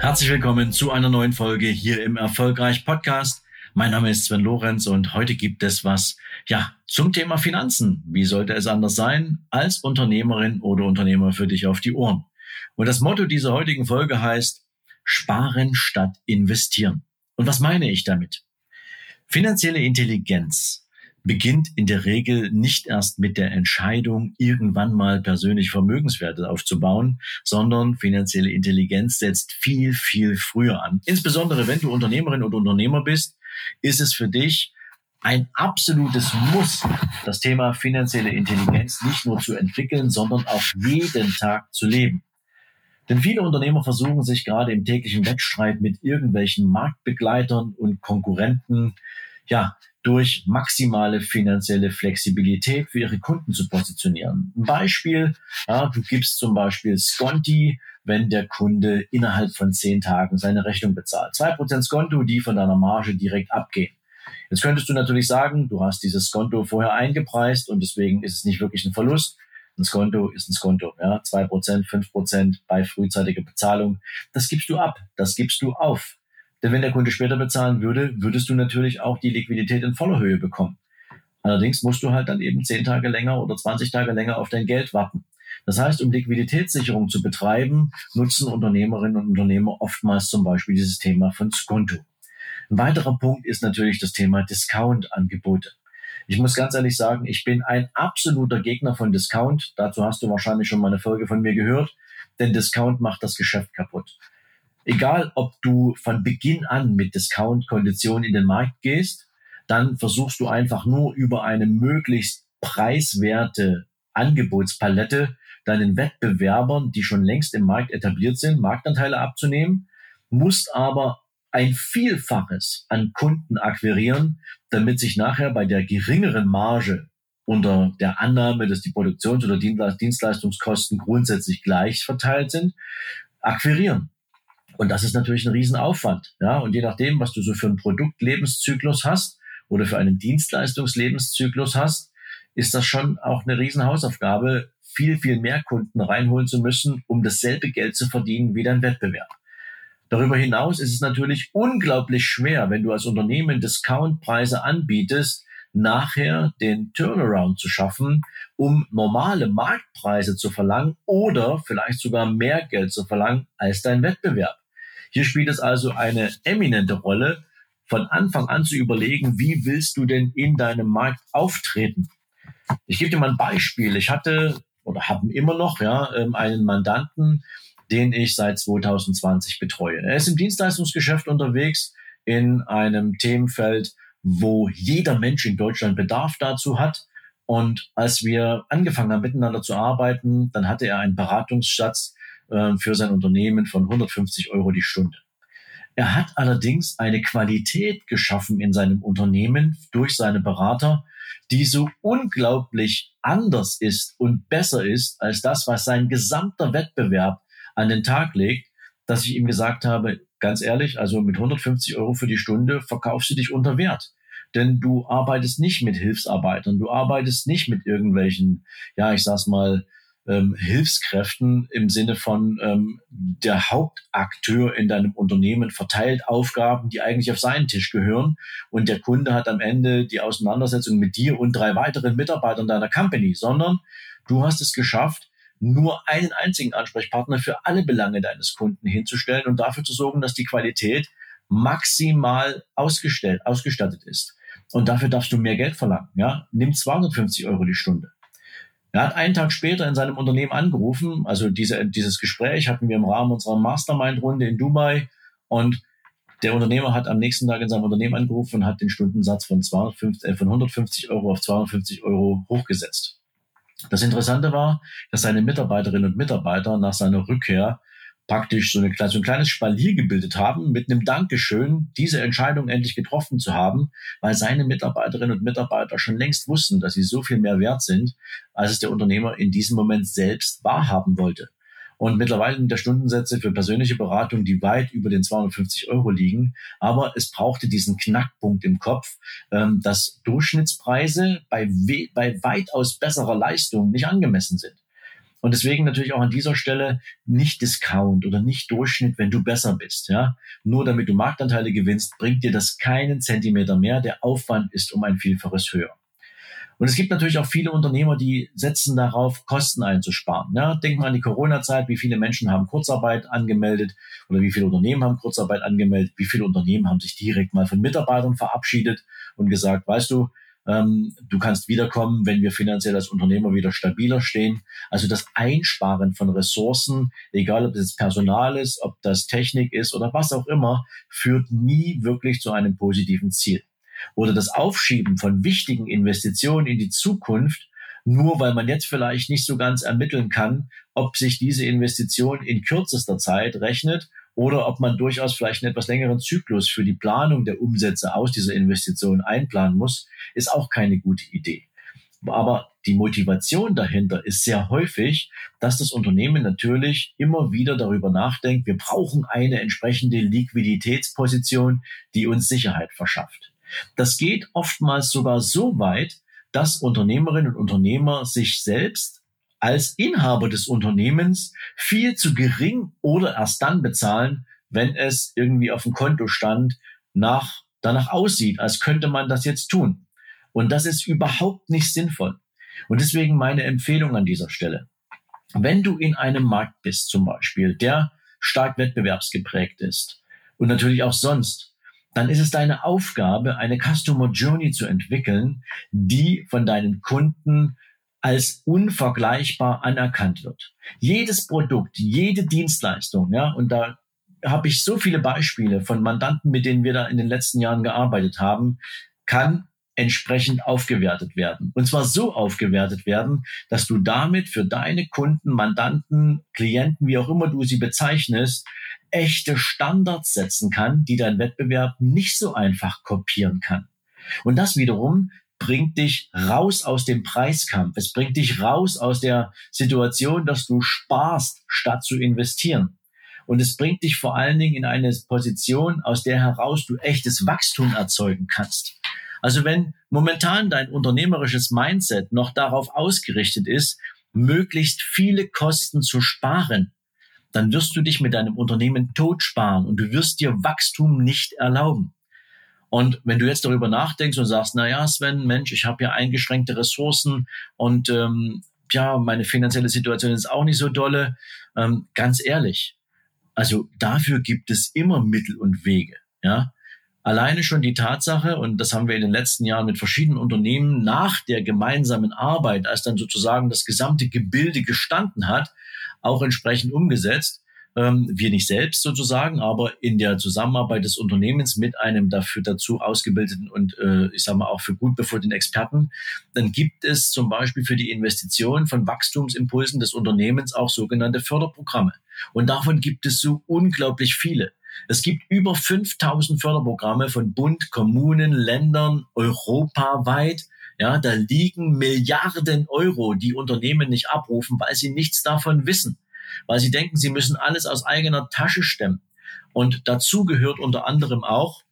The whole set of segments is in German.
Herzlich willkommen zu einer neuen Folge hier im Erfolgreich Podcast. Mein Name ist Sven Lorenz und heute gibt es was, ja, zum Thema Finanzen. Wie sollte es anders sein als Unternehmerin oder Unternehmer für dich auf die Ohren? Und das Motto dieser heutigen Folge heißt Sparen statt investieren. Und was meine ich damit? Finanzielle Intelligenz beginnt in der Regel nicht erst mit der Entscheidung, irgendwann mal persönlich Vermögenswerte aufzubauen, sondern finanzielle Intelligenz setzt viel, viel früher an. Insbesondere wenn du Unternehmerin oder Unternehmer bist, ist es für dich ein absolutes Muss, das Thema finanzielle Intelligenz nicht nur zu entwickeln, sondern auch jeden Tag zu leben. Denn viele Unternehmer versuchen sich gerade im täglichen Wettstreit mit irgendwelchen Marktbegleitern und Konkurrenten, ja, durch maximale finanzielle Flexibilität für ihre Kunden zu positionieren. Ein Beispiel, ja, du gibst zum Beispiel Sconti, wenn der Kunde innerhalb von zehn Tagen seine Rechnung bezahlt. Zwei Prozent Skonto, die von deiner Marge direkt abgehen. Jetzt könntest du natürlich sagen, du hast dieses Skonto vorher eingepreist und deswegen ist es nicht wirklich ein Verlust. Ein Skonto ist ein Skonto, ja, zwei Prozent, fünf Prozent bei frühzeitiger Bezahlung. Das gibst du ab, das gibst du auf. Denn wenn der Kunde später bezahlen würde, würdest du natürlich auch die Liquidität in voller Höhe bekommen. Allerdings musst du halt dann eben zehn Tage länger oder 20 Tage länger auf dein Geld warten. Das heißt, um Liquiditätssicherung zu betreiben, nutzen Unternehmerinnen und Unternehmer oftmals zum Beispiel dieses Thema von Skonto. Ein weiterer Punkt ist natürlich das Thema Discount-Angebote. Ich muss ganz ehrlich sagen, ich bin ein absoluter Gegner von Discount. Dazu hast du wahrscheinlich schon mal eine Folge von mir gehört, denn Discount macht das Geschäft kaputt. Egal, ob du von Beginn an mit Discount-Konditionen in den Markt gehst, dann versuchst du einfach nur über eine möglichst preiswerte Angebotspalette deinen Wettbewerbern, die schon längst im Markt etabliert sind, Marktanteile abzunehmen, musst aber ein Vielfaches an Kunden akquirieren, damit sich nachher bei der geringeren Marge unter der Annahme, dass die Produktions- oder Dienstleistungskosten grundsätzlich gleich verteilt sind, akquirieren. Und das ist natürlich ein Riesenaufwand. Ja, und je nachdem, was du so für einen Produktlebenszyklus hast oder für einen Dienstleistungslebenszyklus hast, ist das schon auch eine Riesenhausaufgabe, viel, viel mehr Kunden reinholen zu müssen, um dasselbe Geld zu verdienen wie dein Wettbewerb. Darüber hinaus ist es natürlich unglaublich schwer, wenn du als Unternehmen Discountpreise anbietest, nachher den Turnaround zu schaffen, um normale Marktpreise zu verlangen oder vielleicht sogar mehr Geld zu verlangen als dein Wettbewerb. Hier spielt es also eine eminente Rolle, von Anfang an zu überlegen, wie willst du denn in deinem Markt auftreten? Ich gebe dir mal ein Beispiel. Ich hatte oder haben immer noch ja ähm, einen Mandanten, den ich seit 2020 betreue. Er ist im Dienstleistungsgeschäft unterwegs in einem Themenfeld, wo jeder Mensch in Deutschland Bedarf dazu hat. Und als wir angefangen haben, miteinander zu arbeiten, dann hatte er einen Beratungsschatz äh, für sein Unternehmen von 150 Euro die Stunde. Er hat allerdings eine Qualität geschaffen in seinem Unternehmen durch seine Berater, die so unglaublich anders ist und besser ist als das, was sein gesamter Wettbewerb an den Tag legt, dass ich ihm gesagt habe, ganz ehrlich, also mit 150 Euro für die Stunde verkaufst du dich unter Wert. Denn du arbeitest nicht mit Hilfsarbeitern, du arbeitest nicht mit irgendwelchen, ja, ich sag's mal, ähm, Hilfskräften im Sinne von ähm, der Hauptakteur in deinem Unternehmen verteilt Aufgaben, die eigentlich auf seinen Tisch gehören. Und der Kunde hat am Ende die Auseinandersetzung mit dir und drei weiteren Mitarbeitern deiner Company, sondern du hast es geschafft, nur einen einzigen Ansprechpartner für alle Belange deines Kunden hinzustellen und dafür zu sorgen, dass die Qualität maximal ausgestellt, ausgestattet ist. Und dafür darfst du mehr Geld verlangen. Ja? Nimm 250 Euro die Stunde. Er hat einen Tag später in seinem Unternehmen angerufen. Also diese, dieses Gespräch hatten wir im Rahmen unserer Mastermind-Runde in Dubai. Und der Unternehmer hat am nächsten Tag in seinem Unternehmen angerufen und hat den Stundensatz von, 250, äh, von 150 Euro auf 250 Euro hochgesetzt. Das Interessante war, dass seine Mitarbeiterinnen und Mitarbeiter nach seiner Rückkehr praktisch so, eine, so ein kleines Spalier gebildet haben mit einem Dankeschön, diese Entscheidung endlich getroffen zu haben, weil seine Mitarbeiterinnen und Mitarbeiter schon längst wussten, dass sie so viel mehr wert sind, als es der Unternehmer in diesem Moment selbst wahrhaben wollte. Und mittlerweile sind der Stundensätze für persönliche Beratung, die weit über den 250 Euro liegen. Aber es brauchte diesen Knackpunkt im Kopf, ähm, dass Durchschnittspreise bei, bei weitaus besserer Leistung nicht angemessen sind. Und deswegen natürlich auch an dieser Stelle nicht Discount oder nicht Durchschnitt, wenn du besser bist. Ja, nur damit du Marktanteile gewinnst, bringt dir das keinen Zentimeter mehr. Der Aufwand ist um ein Vielfaches höher. Und es gibt natürlich auch viele Unternehmer, die setzen darauf, Kosten einzusparen. Ja, denk mal an die Corona-Zeit, wie viele Menschen haben Kurzarbeit angemeldet oder wie viele Unternehmen haben Kurzarbeit angemeldet, wie viele Unternehmen haben sich direkt mal von Mitarbeitern verabschiedet und gesagt, weißt du, ähm, du kannst wiederkommen, wenn wir finanziell als Unternehmer wieder stabiler stehen. Also das Einsparen von Ressourcen, egal ob das Personal ist, ob das Technik ist oder was auch immer, führt nie wirklich zu einem positiven Ziel. Oder das Aufschieben von wichtigen Investitionen in die Zukunft nur weil man jetzt vielleicht nicht so ganz ermitteln kann, ob sich diese Investition in kürzester Zeit rechnet oder ob man durchaus vielleicht einen etwas längeren Zyklus für die Planung der Umsätze aus dieser Investition einplanen muss, ist auch keine gute Idee. Aber die Motivation dahinter ist sehr häufig, dass das Unternehmen natürlich immer wieder darüber nachdenkt, wir brauchen eine entsprechende Liquiditätsposition, die uns Sicherheit verschafft. Das geht oftmals sogar so weit, dass Unternehmerinnen und Unternehmer sich selbst als Inhaber des Unternehmens viel zu gering oder erst dann bezahlen, wenn es irgendwie auf dem Kontostand nach, danach aussieht, als könnte man das jetzt tun. Und das ist überhaupt nicht sinnvoll. Und deswegen meine Empfehlung an dieser Stelle. Wenn du in einem Markt bist, zum Beispiel, der stark wettbewerbsgeprägt ist und natürlich auch sonst, dann ist es deine Aufgabe, eine Customer Journey zu entwickeln, die von deinen Kunden als unvergleichbar anerkannt wird. Jedes Produkt, jede Dienstleistung, ja, und da habe ich so viele Beispiele von Mandanten, mit denen wir da in den letzten Jahren gearbeitet haben, kann entsprechend aufgewertet werden. Und zwar so aufgewertet werden, dass du damit für deine Kunden, Mandanten, Klienten, wie auch immer du sie bezeichnest, echte Standards setzen kann, die dein Wettbewerb nicht so einfach kopieren kann. Und das wiederum bringt dich raus aus dem Preiskampf. Es bringt dich raus aus der Situation, dass du sparst, statt zu investieren. Und es bringt dich vor allen Dingen in eine Position, aus der heraus du echtes Wachstum erzeugen kannst. Also wenn momentan dein unternehmerisches Mindset noch darauf ausgerichtet ist, möglichst viele Kosten zu sparen, dann wirst du dich mit deinem Unternehmen totsparen und du wirst dir Wachstum nicht erlauben. Und wenn du jetzt darüber nachdenkst und sagst, na ja, Sven, Mensch, ich habe ja eingeschränkte Ressourcen und ähm, ja, meine finanzielle Situation ist auch nicht so dolle, ähm, ganz ehrlich, also dafür gibt es immer Mittel und Wege. Ja, alleine schon die Tatsache, und das haben wir in den letzten Jahren mit verschiedenen Unternehmen nach der gemeinsamen Arbeit, als dann sozusagen das gesamte Gebilde gestanden hat, auch entsprechend umgesetzt ähm, wir nicht selbst sozusagen, aber in der Zusammenarbeit des Unternehmens mit einem dafür dazu ausgebildeten und äh, ich sage mal auch für gut befundenen Experten, dann gibt es zum Beispiel für die Investition von Wachstumsimpulsen des Unternehmens auch sogenannte Förderprogramme. Und davon gibt es so unglaublich viele. Es gibt über 5000 Förderprogramme von Bund, Kommunen, Ländern europaweit. Ja, da liegen Milliarden Euro, die Unternehmen nicht abrufen, weil sie nichts davon wissen weil sie denken, sie müssen alles aus eigener Tasche stemmen. Und dazu gehört unter anderem auch,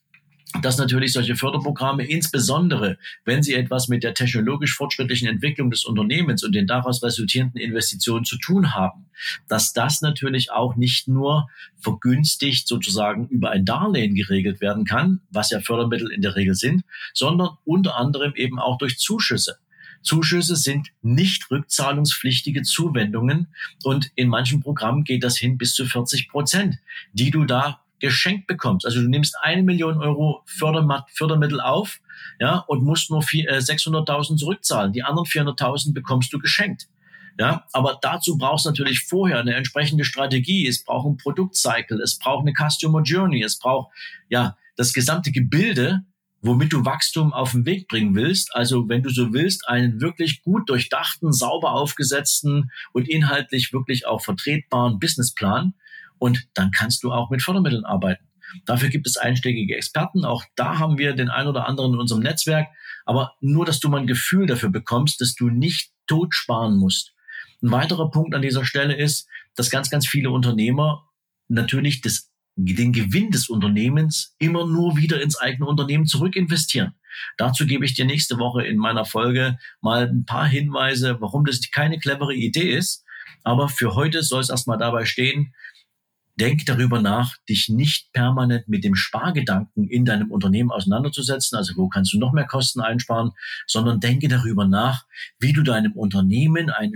dass natürlich solche Förderprogramme, insbesondere wenn sie etwas mit der technologisch fortschrittlichen Entwicklung des Unternehmens und den daraus resultierenden Investitionen zu tun haben, dass das natürlich auch nicht nur vergünstigt sozusagen über ein Darlehen geregelt werden kann, was ja Fördermittel in der Regel sind, sondern unter anderem eben auch durch Zuschüsse. Zuschüsse sind nicht rückzahlungspflichtige Zuwendungen und in manchen Programmen geht das hin bis zu 40 Prozent, die du da geschenkt bekommst. Also du nimmst eine Million Euro Fördermittel auf ja, und musst nur 600.000 äh, zurückzahlen. Die anderen 400.000 bekommst du geschenkt. Ja, aber dazu brauchst du natürlich vorher eine entsprechende Strategie. Es braucht ein Produktcycle, es braucht eine Customer Journey, es braucht ja das gesamte Gebilde, womit du Wachstum auf den Weg bringen willst. Also wenn du so willst, einen wirklich gut durchdachten, sauber aufgesetzten und inhaltlich wirklich auch vertretbaren Businessplan. Und dann kannst du auch mit Fördermitteln arbeiten. Dafür gibt es einschlägige Experten. Auch da haben wir den einen oder anderen in unserem Netzwerk. Aber nur, dass du mal ein Gefühl dafür bekommst, dass du nicht tot sparen musst. Ein weiterer Punkt an dieser Stelle ist, dass ganz, ganz viele Unternehmer natürlich das, den Gewinn des Unternehmens immer nur wieder ins eigene Unternehmen zurückinvestieren. Dazu gebe ich dir nächste Woche in meiner Folge mal ein paar Hinweise, warum das keine clevere Idee ist. Aber für heute soll es erstmal dabei stehen, denk darüber nach, dich nicht permanent mit dem Spargedanken in deinem Unternehmen auseinanderzusetzen, also wo kannst du noch mehr Kosten einsparen, sondern denke darüber nach, wie du deinem Unternehmen eine,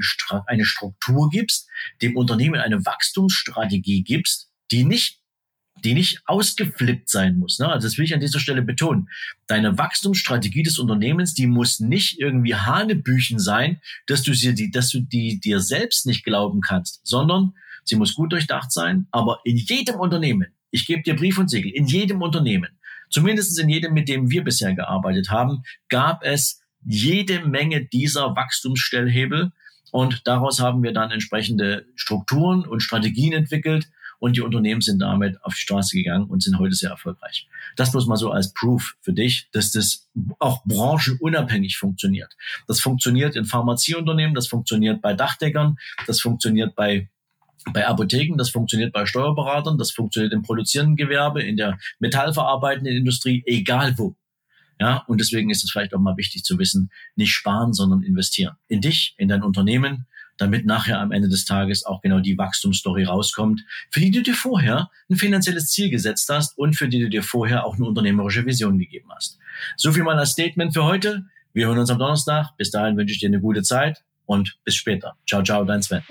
eine Struktur gibst, dem Unternehmen eine Wachstumsstrategie gibst, die nicht die nicht ausgeflippt sein muss. Ne? Also das will ich an dieser Stelle betonen. Deine Wachstumsstrategie des Unternehmens, die muss nicht irgendwie Hanebüchen sein, dass du sie, dass du die dir selbst nicht glauben kannst, sondern Sie muss gut durchdacht sein, aber in jedem Unternehmen, ich gebe dir Brief und Siegel, in jedem Unternehmen, zumindest in jedem, mit dem wir bisher gearbeitet haben, gab es jede Menge dieser Wachstumsstellhebel und daraus haben wir dann entsprechende Strukturen und Strategien entwickelt und die Unternehmen sind damit auf die Straße gegangen und sind heute sehr erfolgreich. Das bloß mal so als Proof für dich, dass das auch branchenunabhängig funktioniert. Das funktioniert in Pharmazieunternehmen, das funktioniert bei Dachdeckern, das funktioniert bei bei Apotheken, das funktioniert bei Steuerberatern, das funktioniert im produzierenden Gewerbe, in der metallverarbeitenden Industrie, egal wo. Ja, und deswegen ist es vielleicht auch mal wichtig zu wissen, nicht sparen, sondern investieren. In dich, in dein Unternehmen, damit nachher am Ende des Tages auch genau die Wachstumsstory rauskommt, für die du dir vorher ein finanzielles Ziel gesetzt hast und für die du dir vorher auch eine unternehmerische Vision gegeben hast. So viel mal als Statement für heute. Wir hören uns am Donnerstag. Bis dahin wünsche ich dir eine gute Zeit und bis später. Ciao, ciao, dein Sven.